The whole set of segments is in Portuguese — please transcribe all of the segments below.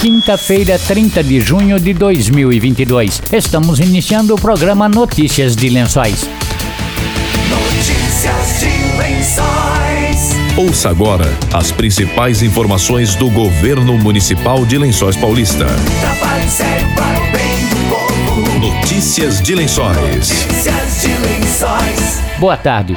quinta-feira, 30 de junho de 2022. Estamos iniciando o programa Notícias de Lençóis. Notícias de Lençóis. Ouça agora as principais informações do governo municipal de Lençóis Paulista. Trabalho sério para o bem do povo. Notícias de Lençóis. Notícias de Lençóis. Boa tarde.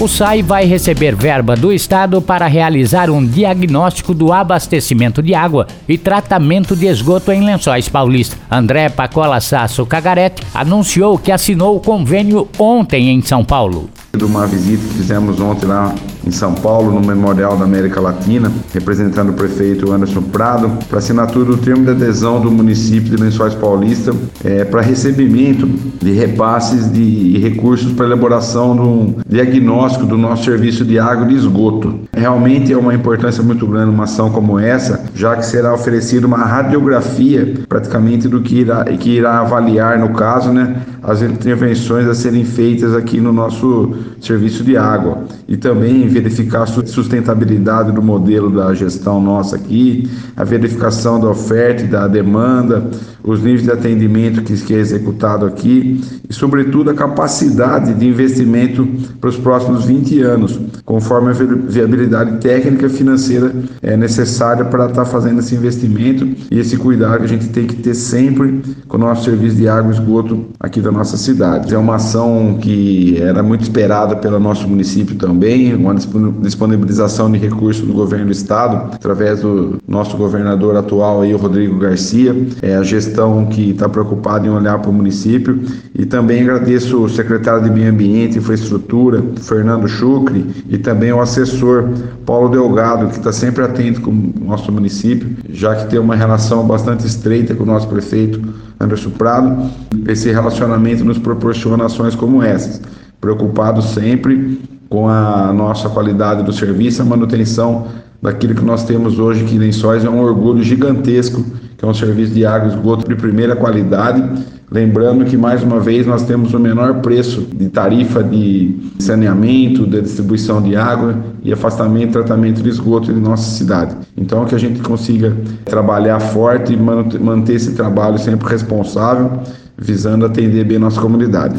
O SAI vai receber verba do Estado para realizar um diagnóstico do abastecimento de água e tratamento de esgoto em Lençóis Paulista. André Pacola Sasso Cagarete anunciou que assinou o convênio ontem em São Paulo de uma visita que fizemos ontem lá em São Paulo, no Memorial da América Latina, representando o prefeito Anderson Prado, para assinatura do termo de adesão do município de Lençóis Paulista é, para recebimento de repasses de, recursos para elaboração de um diagnóstico do nosso serviço de água e de esgoto. Realmente é uma importância muito grande uma ação como essa, já que será oferecida uma radiografia praticamente do que irá, que irá avaliar, no caso, né, as intervenções a serem feitas aqui no nosso serviço de água e também verificar a sustentabilidade do modelo da gestão nossa aqui, a verificação da oferta e da demanda, os níveis de atendimento que, que é executado aqui e, sobretudo, a capacidade de investimento para os próximos 20 anos, conforme a viabilidade técnica e financeira é necessária para estar fazendo esse investimento e esse cuidado que a gente tem que ter sempre com o nosso serviço de água e esgoto aqui da nossa cidade. É uma ação que era muito esperada pelo nosso município também, uma disponibilização de recursos do governo do estado, através do nosso governador atual aí, o Rodrigo Garcia, é a gestão que está preocupada em olhar para o município. E também agradeço o secretário de Meio Ambiente e Infraestrutura, Fernando Chucre, e também o assessor Paulo Delgado, que está sempre atento com o nosso município, já que tem uma relação bastante estreita com o nosso prefeito Anderson Prado. Esse relacionamento nos proporciona ações como essas, preocupado sempre com a nossa qualidade do serviço, a manutenção daquilo que nós temos hoje, que Lençóis é um orgulho gigantesco, que é um serviço de água e esgoto de primeira qualidade. Lembrando que, mais uma vez, nós temos o menor preço de tarifa de saneamento, de distribuição de água e afastamento e tratamento de esgoto de nossa cidade. Então, que a gente consiga trabalhar forte e manter esse trabalho sempre responsável, visando atender bem a nossa comunidade.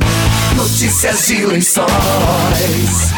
Notícias de Lençóis.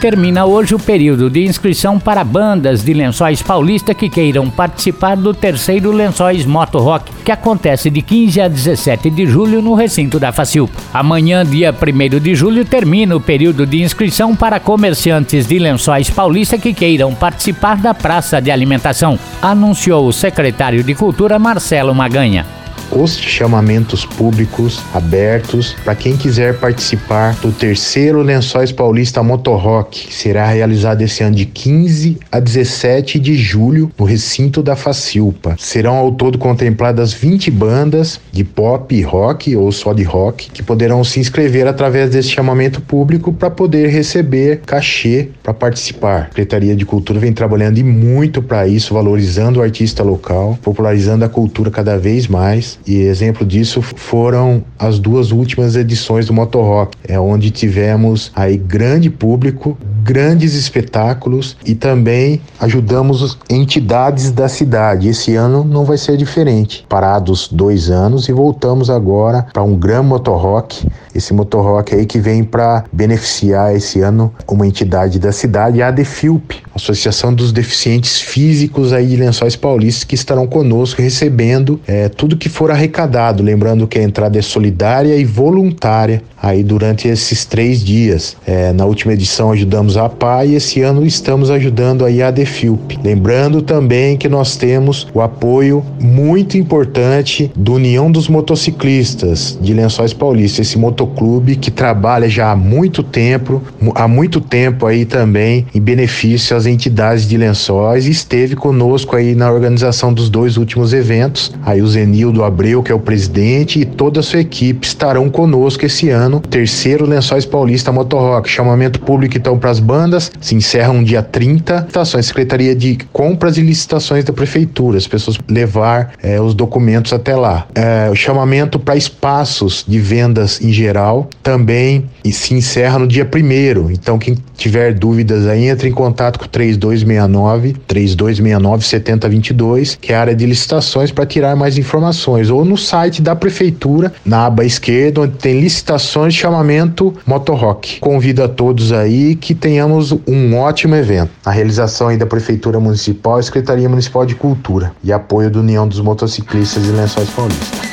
Termina hoje o período de inscrição para bandas de Lençóis Paulista que queiram participar do terceiro Lençóis Moto Rock, que acontece de 15 a 17 de julho no recinto da Facil. Amanhã, dia 1 de julho, termina o período de inscrição para comerciantes de Lençóis Paulista que queiram participar da praça de alimentação, anunciou o secretário de Cultura Marcelo Maganha os chamamentos públicos abertos para quem quiser participar do terceiro Lençóis Paulista Motorrock, que será realizado esse ano de 15 a 17 de julho no recinto da Facilpa. Serão ao todo contempladas 20 bandas de pop e rock ou só de rock que poderão se inscrever através desse chamamento público para poder receber cachê para participar. A Secretaria de Cultura vem trabalhando e muito para isso, valorizando o artista local, popularizando a cultura cada vez mais e exemplo disso foram as duas últimas edições do Motor Rock, é onde tivemos aí grande público, grandes espetáculos e também ajudamos entidades da cidade. Esse ano não vai ser diferente. Parados dois anos e voltamos agora para um Gran Motor Rock. Esse Motor Rock aí que vem para beneficiar esse ano uma entidade da cidade, a ADEFILP, Associação dos Deficientes Físicos aí de Lençóis Paulistas, que estarão conosco recebendo é, tudo que for arrecadado. Lembrando que a entrada é solidária e voluntária aí durante esses três dias. É, na última edição ajudamos a PA e esse ano estamos ajudando aí a Defilp. Lembrando também que nós temos o apoio muito importante do União dos Motociclistas de Lençóis Paulista, esse motoclube que trabalha já há muito tempo, há muito tempo aí também em benefício às entidades de Lençóis e esteve conosco aí na organização dos dois últimos eventos. Aí o Zenildo Abreu, que é o presidente, e toda a sua equipe estarão conosco esse ano ano, terceiro Lençóis Paulista Motorrock. Chamamento público então para as bandas, se encerram dia 30. Estações, Secretaria de Compras e Licitações da Prefeitura, as pessoas levar é, os documentos até lá. É, o chamamento para espaços de vendas em geral também se encerra no dia primeiro. Então, quem tiver dúvidas aí, entre em contato com o 3269 3269 7022, que é a área de licitações para tirar mais informações, ou no site da prefeitura, na aba esquerda, onde tem licitações chamamento Motorrock. Convido a todos aí que tenhamos um ótimo evento. A realização aí da prefeitura municipal, Secretaria Municipal de Cultura e apoio da União dos Motociclistas de Lençóis Paulistas.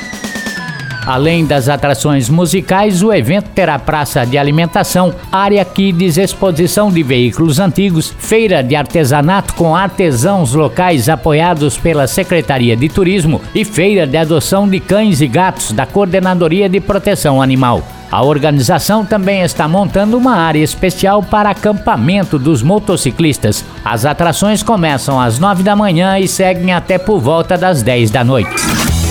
Além das atrações musicais, o evento terá praça de alimentação, área kids, exposição de veículos antigos, feira de artesanato com artesãos locais apoiados pela Secretaria de Turismo e feira de adoção de cães e gatos da Coordenadoria de Proteção Animal. A organização também está montando uma área especial para acampamento dos motociclistas. As atrações começam às 9 da manhã e seguem até por volta das 10 da noite.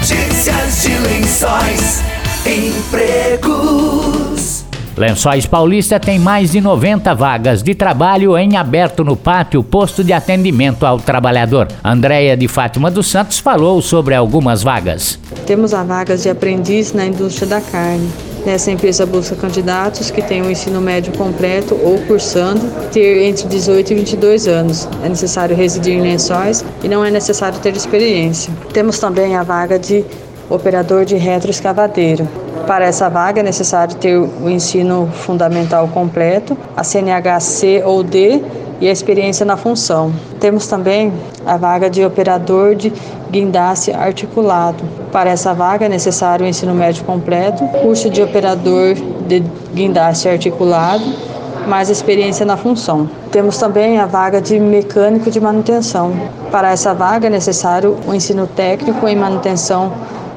Notícias de lençóis. Empregos. Lençóis Paulista tem mais de 90 vagas de trabalho em aberto no pátio posto de atendimento ao trabalhador. Andréia de Fátima dos Santos falou sobre algumas vagas. Temos a vagas de aprendiz na indústria da carne. Nessa empresa busca candidatos que tenham o ensino médio completo ou cursando, ter entre 18 e 22 anos. É necessário residir em lençóis e não é necessário ter experiência. Temos também a vaga de operador de retroescavadeiro. Para essa vaga é necessário ter o ensino fundamental completo, a CNH C ou D e a experiência na função. Temos também a vaga de operador de guindaste articulado. Para essa vaga é necessário o ensino médio completo, curso de operador de guindaste articulado, mais experiência na função. Temos também a vaga de mecânico de manutenção. Para essa vaga é necessário o ensino técnico em manutenção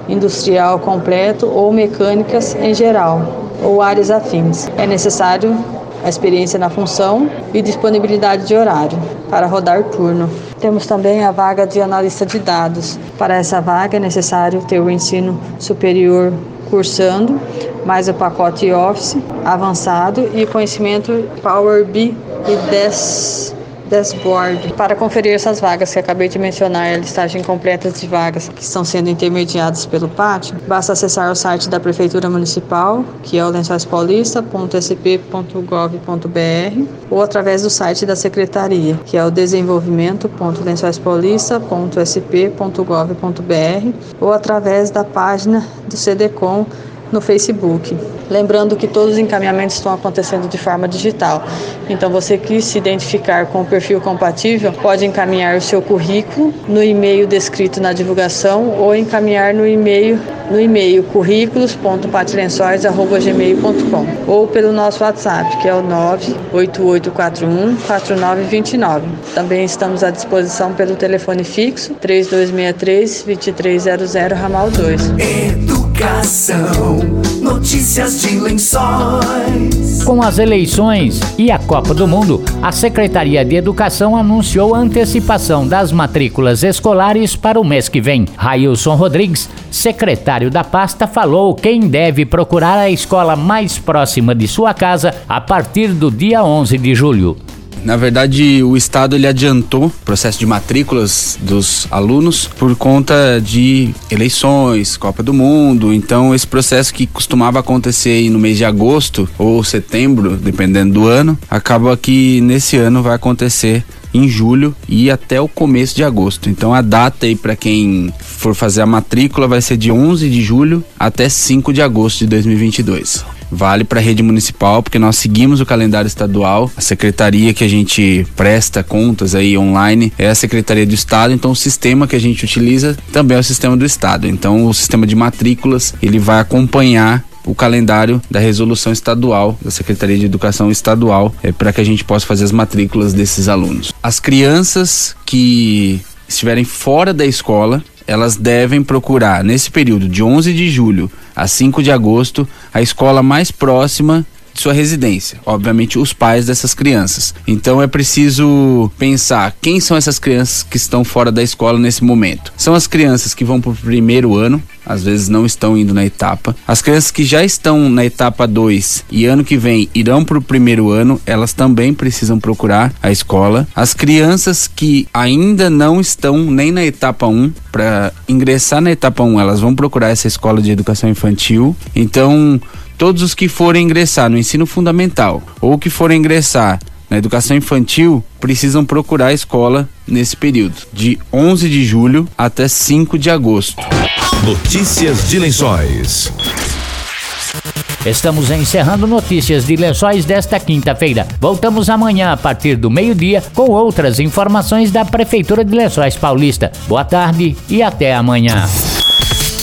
industrial completo ou mecânicas em geral, ou áreas afins. É necessário a experiência na função e disponibilidade de horário para rodar turno. Temos também a vaga de analista de dados. Para essa vaga é necessário ter o ensino superior cursando, mais o pacote Office avançado e conhecimento Power BI e DES dashboard. Para conferir essas vagas que acabei de mencionar, a listagem completa de vagas que estão sendo intermediadas pelo pátio, basta acessar o site da Prefeitura Municipal, que é o lençóispaulista.sp.gov.br, ou através do site da Secretaria, que é o desenvolvimento.lençóispaulista.sp.gov.br, ou através da página do CDCOM no Facebook. Lembrando que todos os encaminhamentos estão acontecendo de forma digital. Então, você que se identificar com o perfil compatível, pode encaminhar o seu currículo no e-mail descrito na divulgação ou encaminhar no e-mail no e-mail currículos.patilençóis@gmail.com ou pelo nosso WhatsApp, que é o 98841 4929. Também estamos à disposição pelo telefone fixo 3263 2300 ramal 2. Educação. Notícias de lençóis. Com as eleições e a Copa do Mundo, a Secretaria de Educação anunciou a antecipação das matrículas escolares para o mês que vem. Railson Rodrigues, secretário da pasta, falou quem deve procurar a escola mais próxima de sua casa a partir do dia 11 de julho. Na verdade, o estado ele adiantou o processo de matrículas dos alunos por conta de eleições, Copa do Mundo. Então, esse processo que costumava acontecer no mês de agosto ou setembro, dependendo do ano, acaba que nesse ano vai acontecer em julho e até o começo de agosto. Então a data aí para quem for fazer a matrícula vai ser de 11 de julho até 5 de agosto de 2022 vale para a rede municipal, porque nós seguimos o calendário estadual. A secretaria que a gente presta contas aí online é a Secretaria do Estado, então o sistema que a gente utiliza também é o sistema do Estado. Então o sistema de matrículas, ele vai acompanhar o calendário da resolução estadual, da Secretaria de Educação Estadual, é, para que a gente possa fazer as matrículas desses alunos. As crianças que estiverem fora da escola, elas devem procurar, nesse período de 11 de julho a 5 de agosto, a escola mais próxima de sua residência. Obviamente, os pais dessas crianças. Então é preciso pensar quem são essas crianças que estão fora da escola nesse momento. São as crianças que vão para o primeiro ano, às vezes não estão indo na etapa. As crianças que já estão na etapa 2 e ano que vem irão para o primeiro ano, elas também precisam procurar a escola. As crianças que ainda não estão nem na etapa 1, um, para ingressar na etapa 1, um, elas vão procurar essa escola de educação infantil. Então, todos os que forem ingressar no ensino fundamental ou que forem ingressar na educação infantil precisam procurar a escola nesse período, de 11 de julho até 5 de agosto. Notícias de Lençóis. Estamos encerrando notícias de lençóis desta quinta-feira. Voltamos amanhã a partir do meio-dia com outras informações da Prefeitura de Lençóis Paulista. Boa tarde e até amanhã.